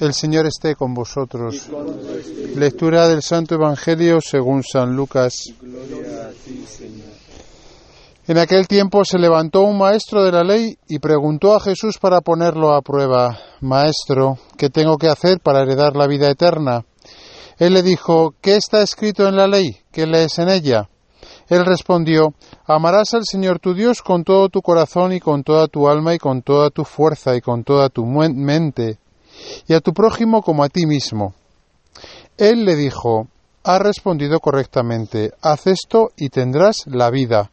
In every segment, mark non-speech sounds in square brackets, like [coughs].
El Señor esté con vosotros. Lectura del Santo Evangelio según San Lucas. En aquel tiempo se levantó un maestro de la ley y preguntó a Jesús para ponerlo a prueba, Maestro, ¿qué tengo que hacer para heredar la vida eterna? Él le dijo, ¿qué está escrito en la ley? ¿Qué lees en ella? Él respondió, Amarás al Señor tu Dios con todo tu corazón y con toda tu alma y con toda tu fuerza y con toda tu mente y a tu prójimo como a ti mismo. Él le dijo, has respondido correctamente, haz esto y tendrás la vida.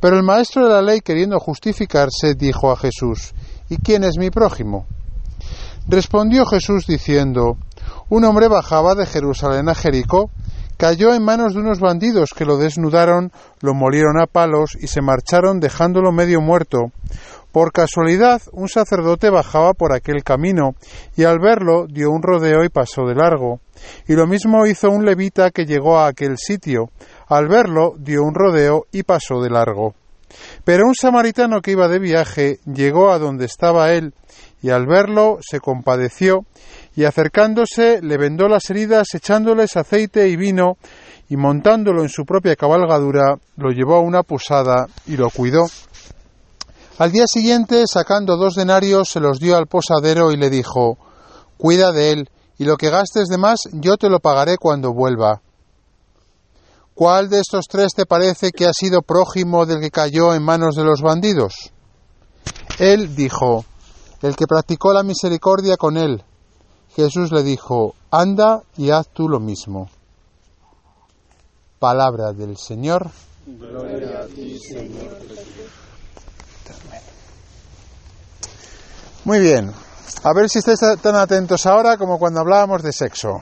Pero el maestro de la ley, queriendo justificarse, dijo a Jesús, ¿Y quién es mi prójimo? Respondió Jesús diciendo, Un hombre bajaba de Jerusalén a Jericó, cayó en manos de unos bandidos que lo desnudaron, lo molieron a palos y se marcharon dejándolo medio muerto. Por casualidad, un sacerdote bajaba por aquel camino, y al verlo dio un rodeo y pasó de largo. Y lo mismo hizo un levita que llegó a aquel sitio. Al verlo dio un rodeo y pasó de largo. Pero un samaritano que iba de viaje llegó a donde estaba él, y al verlo se compadeció, y acercándose le vendó las heridas echándoles aceite y vino, y montándolo en su propia cabalgadura, lo llevó a una posada y lo cuidó. Al día siguiente, sacando dos denarios, se los dio al posadero y le dijo Cuida de él, y lo que gastes de más yo te lo pagaré cuando vuelva. ¿Cuál de estos tres te parece que ha sido prójimo del que cayó en manos de los bandidos? Él dijo, el que practicó la misericordia con él. Jesús le dijo, anda y haz tú lo mismo. Palabra del Señor. Gloria a ti, Señor Muy bien. A ver si estáis tan atentos ahora como cuando hablábamos de sexo.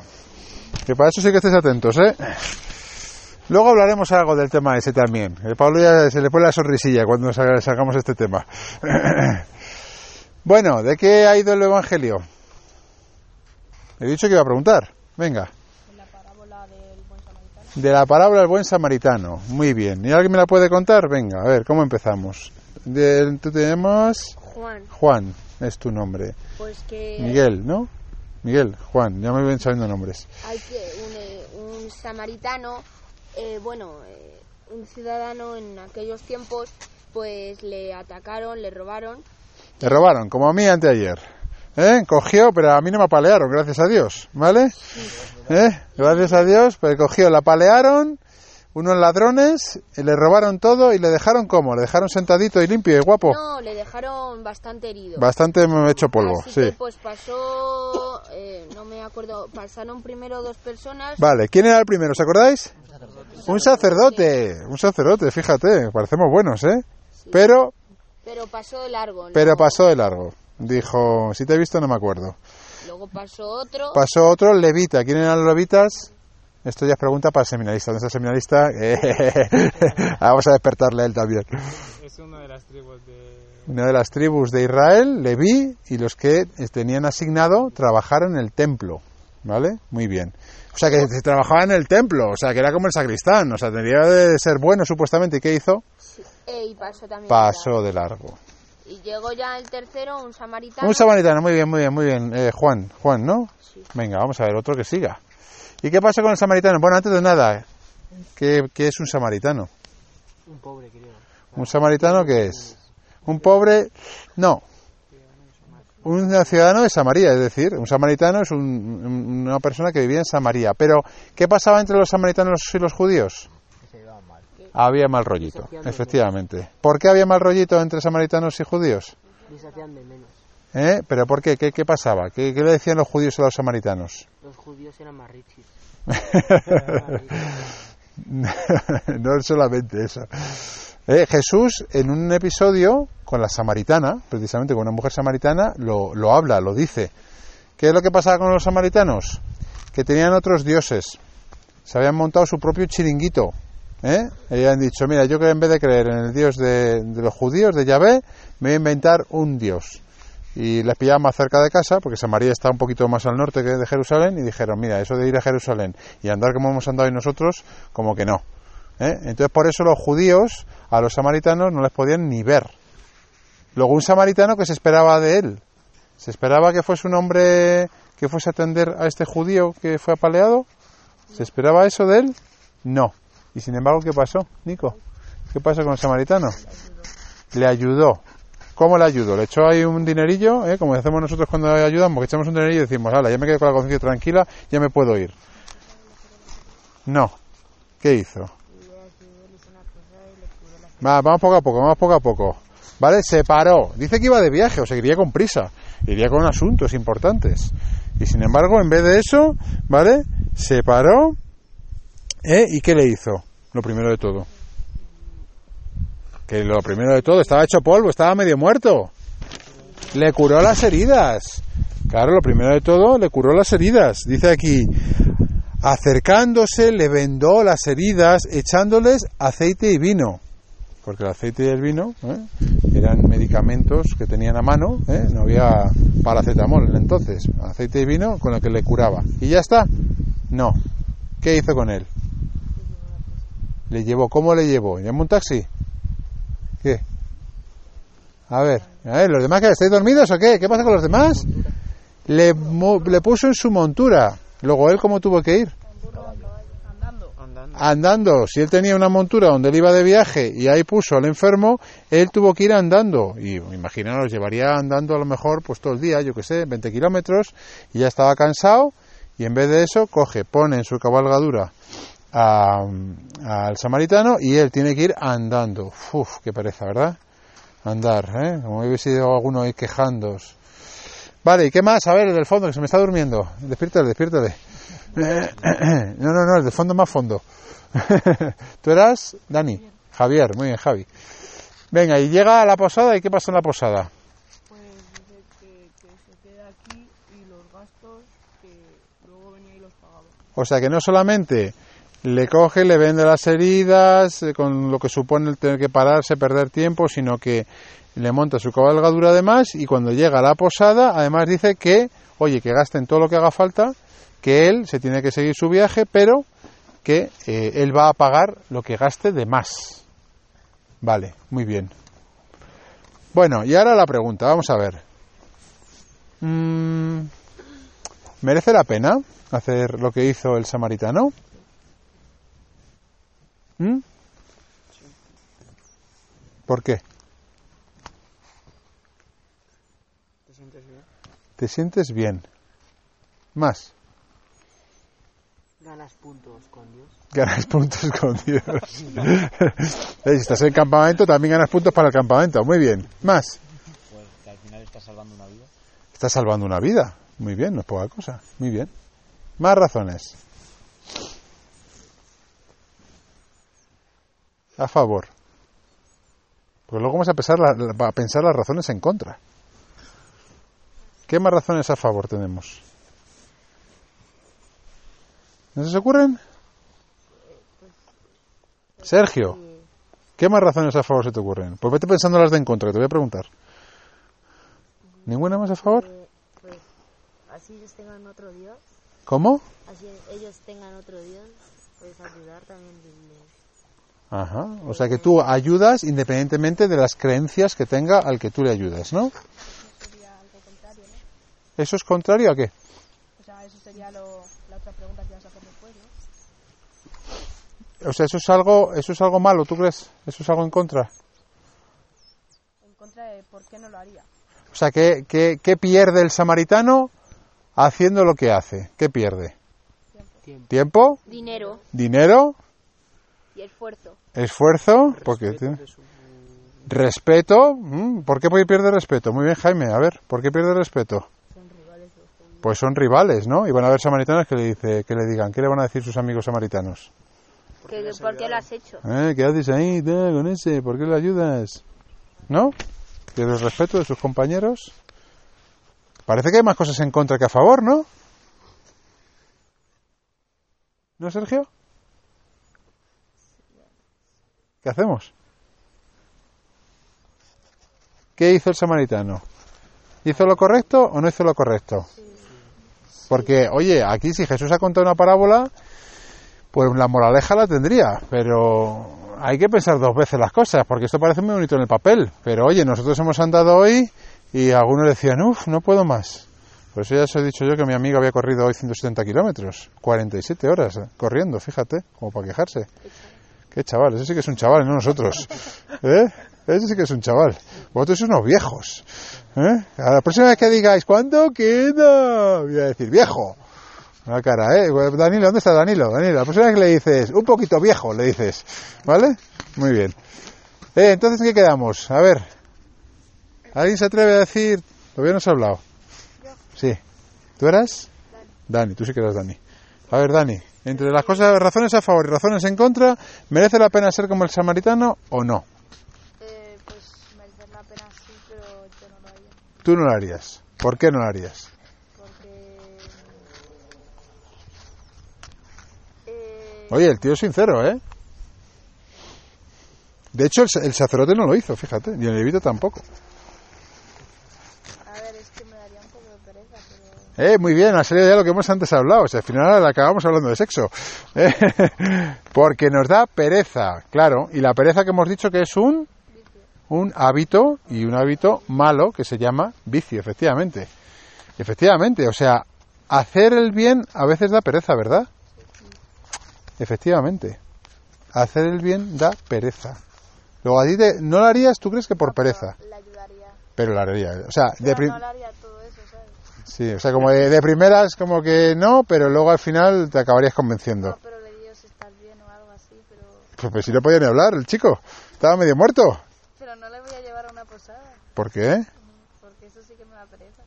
Que para eso sí que estéis atentos, ¿eh? Luego hablaremos algo del tema ese también. Pablo ya se le pone la sonrisilla cuando sacamos este tema. [clears throat] bueno, ¿de qué ha ido el Evangelio? He dicho que iba a preguntar. Venga. De la parábola del buen samaritano. Muy bien. ¿Y alguien me la puede contar? Venga, a ver, ¿cómo empezamos? De, tú tenemos... Juan. Juan es tu nombre? Pues que... Miguel, ¿no? Miguel, Juan, ya me ven sabiendo nombres. Hay que un, un samaritano, eh, bueno, eh, un ciudadano en aquellos tiempos, pues le atacaron, le robaron. Le robaron, como a mí anteayer. ¿Eh? Cogió, pero a mí no me apalearon, gracias a Dios, ¿vale? ¿Eh? Gracias a Dios, pues cogió, la apalearon unos ladrones le robaron todo y le dejaron como, le dejaron sentadito y limpio y guapo. No, le dejaron bastante herido. Bastante hecho polvo, sí. pues pasó, eh, no me acuerdo, pasaron primero dos personas. Vale, ¿quién era el primero? ¿Os acordáis? Un sacerdote, un sacerdote, fíjate, parecemos buenos, ¿eh? Pero... Pero pasó de largo. Pero pasó de largo. Dijo, si te he visto no me acuerdo. Luego pasó otro. Pasó otro, levita. ¿Quién eran los levitas? Esto ya es pregunta para el seminarista. ¿Dónde está el seminarista? [laughs] Vamos a despertarle a él también. Es una de las tribus de... Una de las tribus de Israel, Leví, y los que tenían asignado trabajar en el templo. ¿Vale? Muy bien. O sea, que se trabajaba en el templo, o sea, que era como el sacristán, o sea, tendría de ser bueno supuestamente. ¿Y qué hizo? Eh, y pasó también. Pasó de largo. Y llegó ya el tercero, un samaritano. Un samaritano, muy bien, muy bien, muy bien. Eh, Juan, Juan, ¿no? Sí. Venga, vamos a ver otro que siga. ¿Y qué pasa con el samaritano? Bueno, antes de nada, ¿qué, es un samaritano? Un pobre, creo. ¿Un samaritano qué es? ¿Un pobre? No. Un ciudadano de Samaria, es decir, un samaritano es una persona que vivía en Samaria. Pero, ¿qué pasaba entre los samaritanos y los judíos? Había mal rollito, efectivamente. ¿Por qué había mal rollito entre samaritanos y judíos? ¿Eh? ¿Pero por qué? ¿Qué, pasaba? ¿Qué, le decían los judíos a los samaritanos? Los judíos eran más richos. [laughs] no solamente eso. Eh, Jesús, en un episodio con la samaritana, precisamente con una mujer samaritana, lo, lo habla, lo dice. ¿Qué es lo que pasaba con los samaritanos? Que tenían otros dioses. Se habían montado su propio chiringuito. ¿eh? Y han dicho, mira, yo que en vez de creer en el dios de, de los judíos, de Yahvé, me voy a inventar un dios y les pillaban más cerca de casa, porque Samaria está un poquito más al norte que de Jerusalén, y dijeron, mira, eso de ir a Jerusalén y andar como hemos andado hoy nosotros, como que no. ¿eh? Entonces por eso los judíos a los samaritanos no les podían ni ver. Luego un samaritano que se esperaba de él, se esperaba que fuese un hombre que fuese a atender a este judío que fue apaleado? ¿Se esperaba eso de él? No. Y sin embargo, ¿qué pasó, Nico? ¿Qué pasó con el samaritano? Le ayudó. ¿Cómo le ayudó? ¿Le echó ahí un dinerillo? ¿eh? Como hacemos nosotros cuando ayudamos, que echamos un dinerillo y decimos, hala, ya me quedo con la conciencia tranquila, ya me puedo ir. No. ¿Qué hizo? Va, vamos poco a poco, vamos poco a poco. ¿Vale? Se paró. Dice que iba de viaje, o sea, iría con prisa. Iría con asuntos importantes. Y sin embargo, en vez de eso, ¿vale? Se paró. ¿eh? ¿Y qué le hizo? Lo primero de todo. Que lo primero de todo, estaba hecho polvo, estaba medio muerto. Le curó las heridas. Claro, lo primero de todo, le curó las heridas. Dice aquí, acercándose, le vendó las heridas, echándoles aceite y vino porque el aceite y el vino ¿eh? eran medicamentos que tenían a mano, ¿eh? no había paracetamol entonces, aceite y vino con el que le curaba. ¿Y ya está? No. ¿Qué hizo con él? Le llevó, ¿cómo le llevó? ¿Llamó un taxi? A ver, a ver, ¿los demás que estáis dormidos o qué? ¿Qué pasa con los demás? Le, le puso en su montura. Luego él, ¿cómo tuvo que ir? andando. Si él tenía una montura donde él iba de viaje y ahí puso al enfermo, él tuvo que ir andando. Y imaginaros, llevaría andando a lo mejor pues todo el día, yo que sé, 20 kilómetros, y ya estaba cansado. Y en vez de eso, coge, pone en su cabalgadura al samaritano y él tiene que ir andando. Uf, qué pereza, ¿verdad? Andar, ¿eh? Como hubiese sido alguno ahí quejándose. Vale, ¿y qué más? A ver, el del fondo, que se me está durmiendo. Despiértale, despiértale. [coughs] No, no, no, el del fondo más fondo. [laughs] ¿Tú eras? Dani. Javier, muy bien, Javi. Venga, y llega a la posada, ¿y qué pasa en la posada? Pues que, se queda aquí y los gastos que luego venía y los pagaba. O sea que no solamente le coge, le vende las heridas, eh, con lo que supone el tener que pararse, perder tiempo, sino que le monta su cabalgadura además y cuando llega a la posada, además dice que, oye, que gasten todo lo que haga falta, que él se tiene que seguir su viaje, pero que eh, él va a pagar lo que gaste de más. Vale, muy bien. Bueno, y ahora la pregunta, vamos a ver. Mm, ¿Merece la pena hacer lo que hizo el samaritano? ¿Mm? ¿Por qué? ¿Te sientes bien? ¿Te sientes bien? Más. Ganas puntos con Dios. [laughs] Ganas puntos con Dios. si estás en el campamento, también ganas puntos para el campamento. Muy bien. Más. Pues que al final estás salvando una vida. Estás salvando una vida. Muy bien, no es poca cosa. Muy bien. Más razones. A favor. Porque luego vamos a pensar, a pensar las razones en contra. ¿Qué más razones a favor tenemos? ¿No se os ocurren? Sergio, ¿qué más razones a favor se te ocurren? Pues vete pensando las de en contra, que te voy a preguntar. ¿Ninguna más a favor? pues así ellos tengan otro Dios. ¿Cómo? Así ellos tengan otro Dios, pues ayudar también. Ajá, o sea que tú ayudas independientemente de las creencias que tenga al que tú le ayudas, ¿no? Eso sería algo contrario, ¿no? ¿Eso es contrario a qué? O sea, eso sería lo, la otra pregunta que vas a hacer después, ¿no? O sea, eso es algo, eso es algo malo, ¿tú crees? ¿Eso es algo en contra? En contra de por qué no lo haría. O sea, ¿qué, qué, qué pierde el samaritano haciendo lo que hace? ¿Qué pierde? Tiempo. ¿Tiempo? Dinero ¿Dinero? Y esfuerzo. ¿Esfuerzo? Porque Respeto tiene- ¿Respeto? Mm, ¿Por qué pierde respeto? Muy bien, Jaime. A ver, ¿por qué pierde respeto? Pues son rivales, ¿no? Y van a haber samaritanos que le, dice, que le digan, ¿qué le van a decir sus amigos samaritanos? Que, ¿Por qué lo has hecho? ¿Eh? ¿Qué haces ahí con ese? ¿Por qué le ayudas? ¿No? ¿Pierde el respeto de sus compañeros? Parece que hay más cosas en contra que a favor, ¿no? ¿No, Sergio? ¿Qué hacemos? ¿Qué hizo el samaritano? ¿Hizo lo correcto o no hizo lo correcto? Porque, oye, aquí si Jesús ha contado una parábola, pues la moraleja la tendría, pero hay que pensar dos veces las cosas, porque esto parece muy bonito en el papel, pero oye, nosotros hemos andado hoy y algunos decían, uff, no puedo más. Por eso ya os he dicho yo que mi amigo había corrido hoy 170 kilómetros, 47 horas corriendo, fíjate, como para quejarse. Qué chaval, ese sí que es un chaval, no nosotros. [laughs] ¿Eh? Ese sí que es un chaval. Vosotros sois unos viejos. ¿Eh? A la próxima vez que digáis, ¿cuánto queda? Voy a decir, viejo. Una cara, ¿eh? Danilo, ¿dónde está Danilo? Danilo, la próxima vez que le dices, un poquito viejo, le dices. ¿Vale? Muy bien. Eh, entonces, ¿en qué quedamos? A ver. ¿Alguien se atreve a decir? Todavía no se ha hablado. Sí. ¿Tú eras? Dani. tú sí que eras Dani. A ver, Dani, entre las cosas, razones a favor y razones en contra, ¿merece la pena ser como el samaritano o no? Eh, pues merecer la pena sí, pero yo no lo haría. Tú no lo harías. ¿Por qué no lo harías? Porque... Eh, Oye, el tío es sincero, ¿eh? De hecho, el, sa- el sacerdote no lo hizo, fíjate, y el levito tampoco. a ver, es que me daría un poco de pereza, pero... Eh, muy bien, ha salido ya lo que hemos antes hablado. O sea, al final acabamos hablando de sexo. [laughs] Eh, Porque nos da pereza, claro. Y la pereza que hemos dicho que es un, un hábito y un hábito malo que se llama vicio, efectivamente. Efectivamente, o sea, hacer el bien a veces da pereza, ¿verdad? Efectivamente. Hacer el bien da pereza. Luego a ti te- no lo harías, tú crees que por pereza, pero lo haría. O sea, de. Sí, o sea, como de, de primeras como que no, pero luego al final te acabarías convenciendo. No, pero le digo si estás bien o algo así, pero... Pues, pues si no podía ni hablar, el chico. Estaba medio muerto. Pero no le voy a llevar a una posada, ¿Por qué? porque eso sí que me da pereza.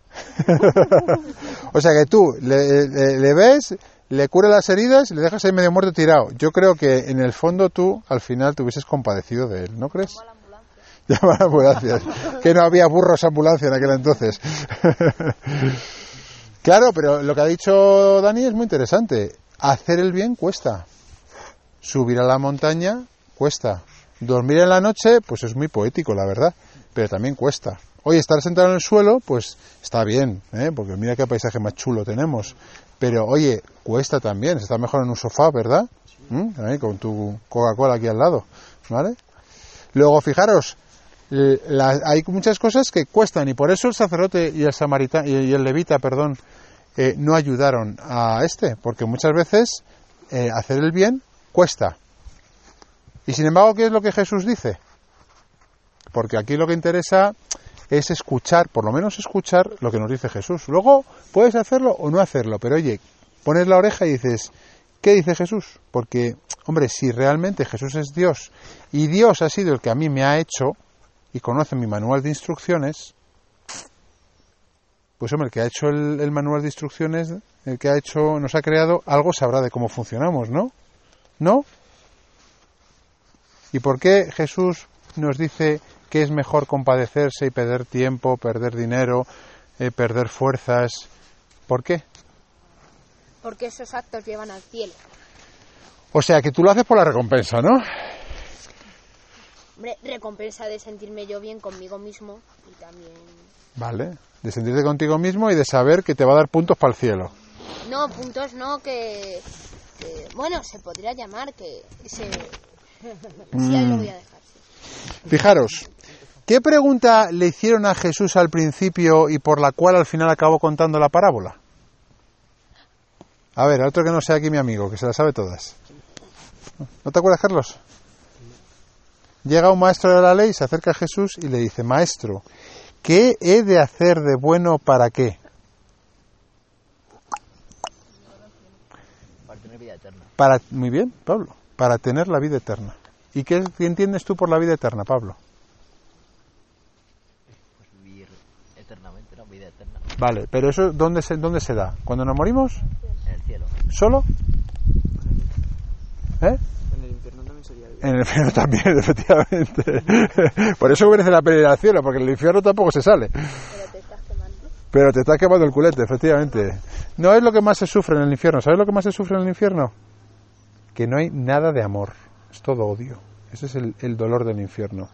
[laughs] o sea que tú le, le- le ves, le curas las heridas y le dejas ahí medio muerto tirado. Yo creo que en el fondo tú al final te hubieses compadecido de él, ¿no crees? La ambulancia. Llama a la ambulancia. que no había burros ambulancia en aquel entonces. [laughs] claro, pero lo que ha dicho Dani es muy interesante. Hacer el bien cuesta. Subir a la montaña cuesta. Dormir en la noche, pues es muy poético, la verdad. Pero también cuesta. Oye, estar sentado en el suelo, pues está bien, ¿eh? porque mira qué paisaje más chulo tenemos. Pero oye, cuesta también. Está mejor en un sofá, ¿verdad? ¿Mm? Ahí, con tu Coca-Cola aquí al lado. ¿Vale? Luego, fijaros, la- hay muchas cosas que cuestan y por eso el sacerdote y el samaritano y el levita, perdón, eh, no ayudaron a este, porque muchas veces eh, hacer el bien cuesta. Y sin embargo, ¿qué es lo que Jesús dice? Porque aquí lo que interesa es escuchar, por lo menos escuchar lo que nos dice Jesús. Luego puedes hacerlo o no hacerlo, pero oye, pones la oreja y dices, ¿qué dice Jesús? Porque, hombre, si realmente Jesús es Dios y Dios ha sido el que a mí me ha hecho y conoce mi manual de instrucciones, pues hombre, el que ha hecho el, el manual de instrucciones, el que ha hecho, nos ha creado, algo sabrá de cómo funcionamos, ¿no? ¿No? ¿Y por qué Jesús nos dice que es mejor compadecerse y perder tiempo, perder dinero, eh, perder fuerzas? ¿Por qué? Porque esos actos llevan al cielo. O sea, que tú lo haces por la recompensa, ¿no? Hombre, recompensa de sentirme yo bien conmigo mismo y también... Vale. De sentirte contigo mismo y de saber que te va a dar puntos para el cielo. No, puntos no, que... que- bueno, se podría llamar que... Se... [laughs] Sí, ahí lo voy a dejar. sí. Fijaros, ¿qué pregunta le hicieron a Jesús al principio y por la cual al final acabó contando la parábola? A ver, otro que no sea aquí mi amigo, que se la sabe todas. ¿No te acuerdas, Carlos? Llega un maestro de la ley, se acerca a Jesús y le dice, Maestro, ¿qué he de hacer de bueno para qué? Para tener vida eterna. Para, muy bien, Pablo, para tener la vida eterna. ¿Y qué, qué entiendes tú por la vida eterna, Pablo? Pues vivir eternamente, ¿no? Vida eterna. Vale, pero eso ¿dónde se, dónde se da? ¿Cuando nos morimos? En el cielo. ¿Solo? ¿Eh? En el infierno también sería bien. En el infierno también, efectivamente. Por eso merece la pena ir al cielo, porque en el infierno tampoco se sale. Pero te estás quemando. Pero te está quemando el culete, efectivamente. No es lo que más se sufre en el infierno. ¿Sabes lo que más se sufre en el infierno? Que no hay nada de amor. Es todo odio. Ese es el, el dolor del infierno.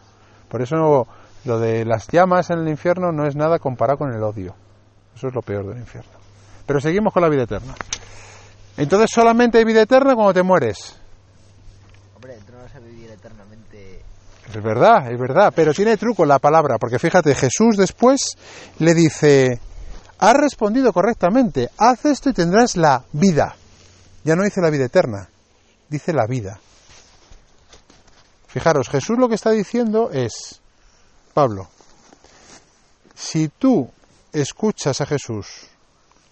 Por eso lo de las llamas en el infierno no es nada comparado con el odio. Eso es lo peor del infierno. Pero seguimos con la vida eterna. Entonces solamente hay vida eterna cuando te mueres. Hombre, tú no vas a vivir eternamente. Es verdad, es verdad, pero tiene truco la palabra, porque fíjate, Jesús después le dice, has respondido correctamente, haz esto y tendrás la vida. Ya no dice la vida eterna, dice la vida. Fijaros, Jesús lo que está diciendo es, Pablo, si tú escuchas a Jesús,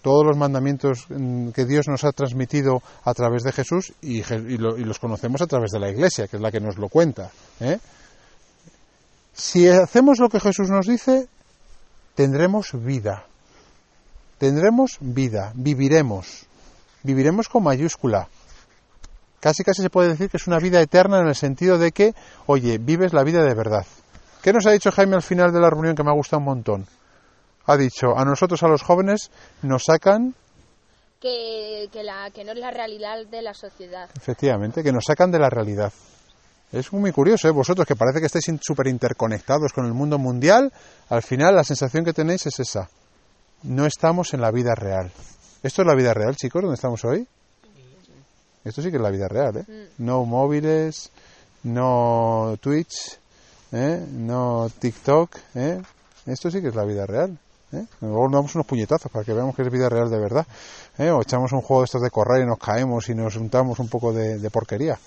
todos los mandamientos mm, que Dios nos ha transmitido a través de Jesús y, los conocemos a través de la Iglesia, que es la que nos lo cuenta. ¿eh? Si hacemos lo que Jesús nos dice, tendremos vida. Tendremos vida, viviremos. Viviremos con mayúscula. Casi casi se puede decir que es una vida eterna en el sentido de que, oye, vives la vida de verdad. ¿Qué nos ha dicho Jaime al final de la reunión que me ha gustado un montón? Ha dicho, a nosotros, a los jóvenes, nos sacan, Que, que, la, que no es la realidad de la sociedad. efectivamente, que nos sacan de la realidad. Es muy curioso, ¿eh? Vosotros que parece que estáis súper interconectados con el mundo mundial, al final la sensación que tenéis es esa. No estamos en la vida real. ¿Esto es la vida real, chicos, donde estamos hoy? Esto sí que es la vida real, ¿eh? No móviles, no Twitch, ¿eh? no TikTok, ¿eh? Esto sí que es la vida real. ¿Eh? Luego nos damos unos puñetazos para que veamos que es vida real de verdad. ¿eh? O echamos un juego de estos de correr y nos caemos y nos untamos un poco de, porquería.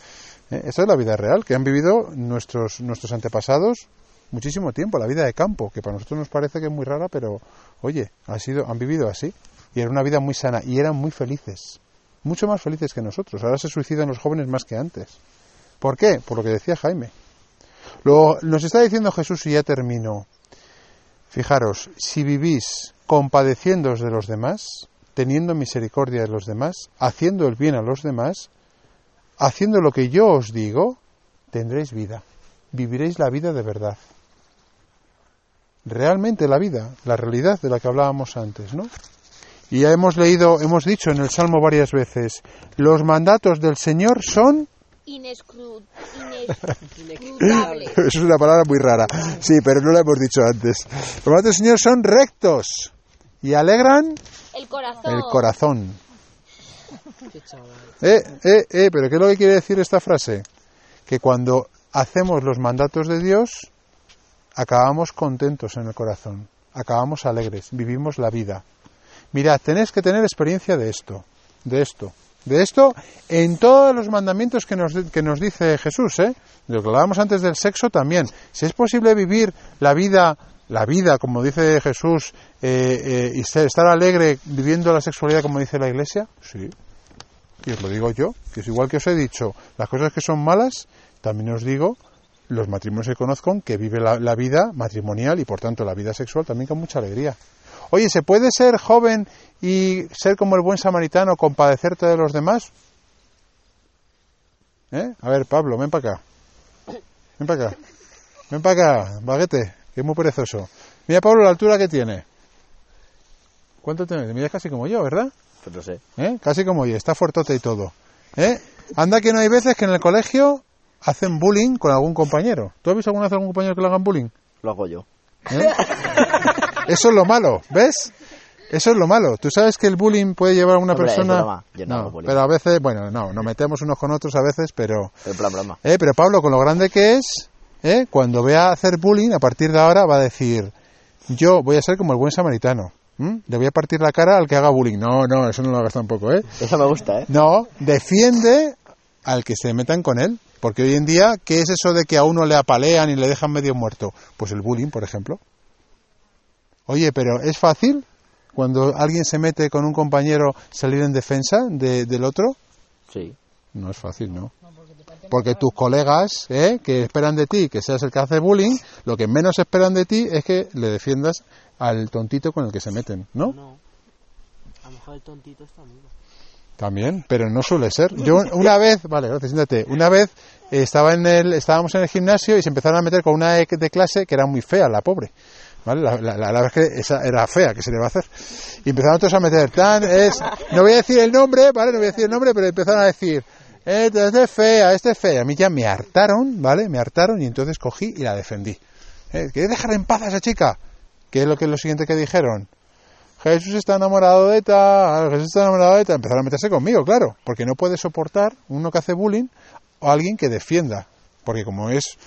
¿eh? Es la vida real que han vivido nuestros, nuestros antepasados muchísimo tiempo, la vida de campo, que para nosotros nos parece que es muy rara, pero oye, ha sido, han vivido así. Y era una vida muy sana y eran muy felices. Mucho más felices que nosotros. Ahora se suicidan los jóvenes más que antes. ¿Por qué? Por lo que decía Jaime. Luego, nos está diciendo Jesús, y ya termino. Fijaros, si vivís compadeciéndoos de los demás, teniendo misericordia de los demás, haciendo el bien a los demás, haciendo lo que yo os digo, tendréis vida. Viviréis la vida de verdad. Realmente la vida, la realidad de la que hablábamos antes, ¿no? Y ya hemos leído, hemos dicho en el Salmo varias veces, los mandatos del Señor son Inescru- inescrutables. Eso [laughs] es una palabra muy rara. Sí, pero no la hemos dicho antes. Los mandatos del Señor son rectos y alegran El corazón. el corazón. Eh, eh, eh, pero ¿qué es lo que quiere decir esta frase? Que cuando hacemos los mandatos de Dios, acabamos contentos en el corazón, acabamos alegres, vivimos la vida. Mirad, tenéis que tener experiencia de esto, de esto, de esto en todos los mandamientos que nos, que nos dice Jesús, ¿eh? De lo que hablábamos antes del sexo también. Si es posible vivir la vida, la vida, como dice Jesús, eh, eh, y estar alegre viviendo la sexualidad como dice la Iglesia, sí. Y os lo digo yo, que es igual que os he dicho, las cosas que son malas, también os digo los matrimonios que conozco que vive la vida matrimonial y por tanto la vida sexual también con mucha alegría. Oye, ¿se puede ser joven y ser como el buen samaritano, compadecerte de los demás? ¿Eh? A ver, Pablo, ven para acá. Ven para acá. Ven para acá, baguete, que es muy perezoso. Mira, Pablo, la altura que tiene. ¿Cuánto tiene? Mira, casi como yo, ¿verdad? Pues no sé. ¿Eh? Casi como yo, está fuertote y todo. ¿Eh? Anda que no hay veces que en el colegio hacen bullying con algún compañero. ¿Tú has visto alguna vez a algún compañero que le hagan bullying? Lo hago yo. ¿Eh? [laughs] Eso es lo malo, ¿ves? Eso es lo malo. Tú sabes que el bullying puede llevar a una Hombre, persona... broma. Yo no bullying. pero a veces, bueno, no, nos metemos unos con otros a veces, pero... En plan broma. ¿eh? Pero Pablo, con lo grande que es, ¿eh? cuando vea hacer bullying, a partir de ahora va a decir, yo voy a ser como el buen samaritano. ¿m? Le voy a partir la cara al que haga bullying. No, no, eso no lo hagas tampoco, ¿eh? Eso me gusta, ¿eh? No, defiende al que se metan con él. Porque hoy en día, ¿qué es eso de que a uno le apalean y le dejan medio muerto? Pues el bullying, por ejemplo. Oye, pero ¿es fácil cuando alguien se mete con un compañero salir en defensa de- del otro? Sí. No es fácil, ¿no? Porque tus colegas, ¿eh? que esperan de ti que seas el que hace bullying, lo que menos esperan de ti es que le defiendas al tontito con el que se meten, ¿no? No. A lo mejor el tontito está amigo. También, pero no suele ser. Yo una vez, vale, gracias, siéntate. Una vez estaba en el, estábamos en el gimnasio y se empezaron a meter con una de clase que era muy fea, la pobre. ¿Vale? La, la, la- verdad es que esa era fea, que se le va a hacer? Y empezaron otros a meter, tan, es, no voy a decir el nombre, ¿vale? No voy a decir el nombre, pero empezaron a decir, este este es fea, este es fea. A mí ya me hartaron, ¿vale? Me hartaron y entonces cogí y la defendí. ¿Eh? ¿Queréis dejar en paz a esa chica? ¿Qué es lo que lo siguiente que dijeron? Jesús está enamorado de tal, Jesús está enamorado de tal. Empezaron a meterse conmigo, claro, porque no puede soportar uno que hace bullying o alguien que defienda. Porque como es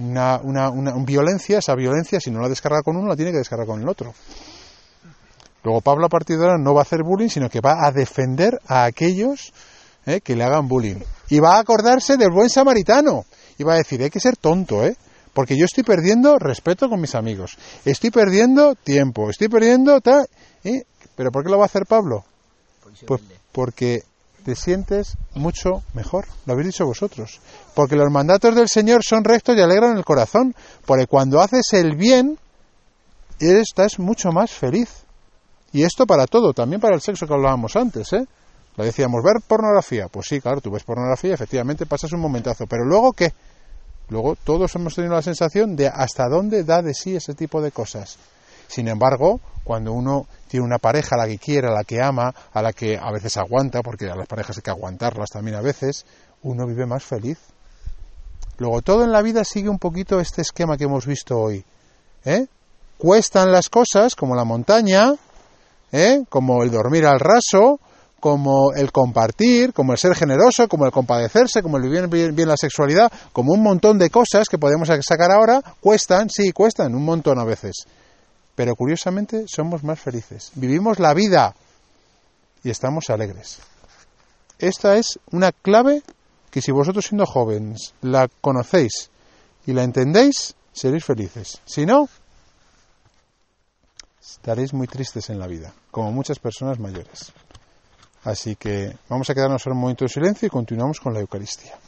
una, una, una- una violencia, esa violencia, si no la descarga con uno, la tiene que descargar con el otro. Luego Pablo a partir de ahora no va a hacer bullying, sino que va a defender a aquellos ¿eh? que le hagan bullying. Y va a acordarse del buen samaritano. Y va a decir, hay que ser tonto, ¿eh? Porque yo estoy perdiendo respeto con mis amigos. Estoy perdiendo tiempo. Estoy perdiendo tal. ¿eh? ¿Pero por qué lo va a hacer Pablo? Pues porque te sientes mucho mejor, lo habéis dicho vosotros. Porque los mandatos del Señor son rectos y alegran el corazón. Porque cuando haces el bien, estás mucho más feliz. Y esto para todo, también para el sexo que hablábamos antes, ¿eh? Lo decíamos, ver pornografía. Pues sí, claro, tú ves pornografía, efectivamente pasas un momentazo. Pero luego, ¿qué? Luego todos hemos tenido la sensación de hasta dónde da de sí ese tipo de cosas. Sin embargo, cuando uno tiene una pareja a la que quiere, a la que ama, a la que a veces aguanta, porque a las parejas hay que aguantarlas también a veces, uno vive más feliz. Luego todo en la vida sigue un poquito este esquema que hemos visto hoy. ¿eh? Cuestan las cosas, como la montaña, ¿eh? como el dormir al raso, como el compartir, como el ser generoso, como el compadecerse, como el vivir bien, bien, la sexualidad, como un montón de cosas que podemos sacar ahora, cuestan, sí, cuestan un montón a veces. Pero curiosamente somos más felices. Vivimos la vida y estamos alegres. Esta es una clave que si vosotros siendo jóvenes la conocéis y la entendéis, seréis felices. Si no, estaréis muy tristes en la vida, como muchas personas mayores. Así que vamos a quedarnos un momento de silencio y continuamos con la Eucaristía.